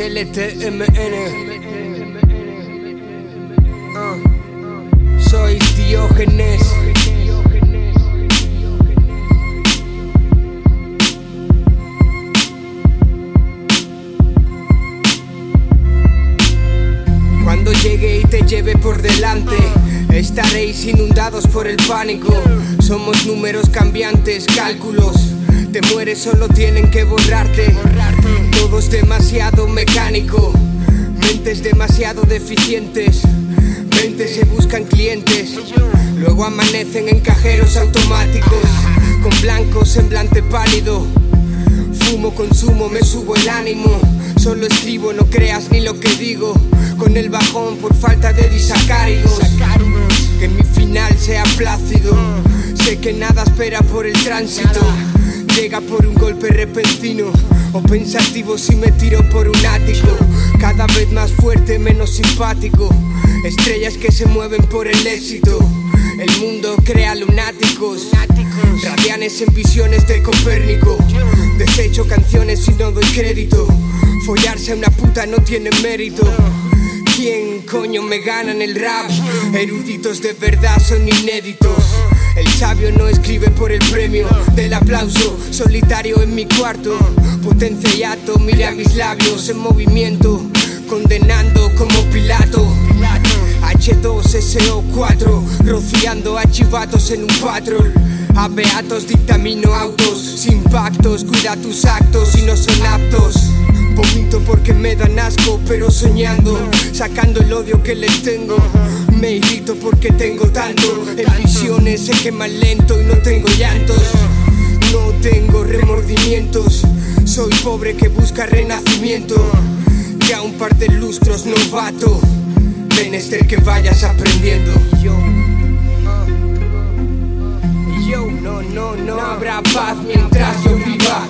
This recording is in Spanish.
SLTMN. Ah. Soy Diógenes. Cuando llegue y te lleve por delante, estaréis inundados por el pánico. Somos números cambiantes, cálculos. Te mueres, solo tienen que borrarte. Todo es demasiado mecánico, mentes demasiado deficientes. Mentes se buscan clientes, luego amanecen en cajeros automáticos, con blanco semblante pálido. Fumo, consumo, me subo el ánimo. Solo escribo, no creas ni lo que digo. Con el bajón por falta de disacáridos. Que mi final sea plácido. Sé que nada espera por el tránsito. Llega por un golpe repentino. O pensativo si me tiro por un ático. Cada vez más fuerte, menos simpático. Estrellas que se mueven por el éxito. El mundo crea lunáticos. Radianes en visiones de Copérnico. Desecho canciones y no doy crédito. Follarse a una puta no tiene mérito. ¿Quién coño me gana en el rap? Eruditos de verdad son inéditos. El sabio no escribe por el premio del aplauso, solitario en mi cuarto. Potencia y ato, mire a mis labios en movimiento, condenando como Pilato. H2SO4, rociando a en un patrol. A beatos dictamino autos, sin pactos, cuida tus actos y no son aptos. Vomito porque me dan asco, pero soñando, sacando el odio que les tengo. Me irrito porque tengo tanto, en visiones se queman lento y no tengo llantos. No tengo remordimientos, soy pobre que busca renacimiento. Ya un par de lustros novato, menester que vayas aprendiendo. Yo, yo, no, no, no habrá paz mientras yo viva.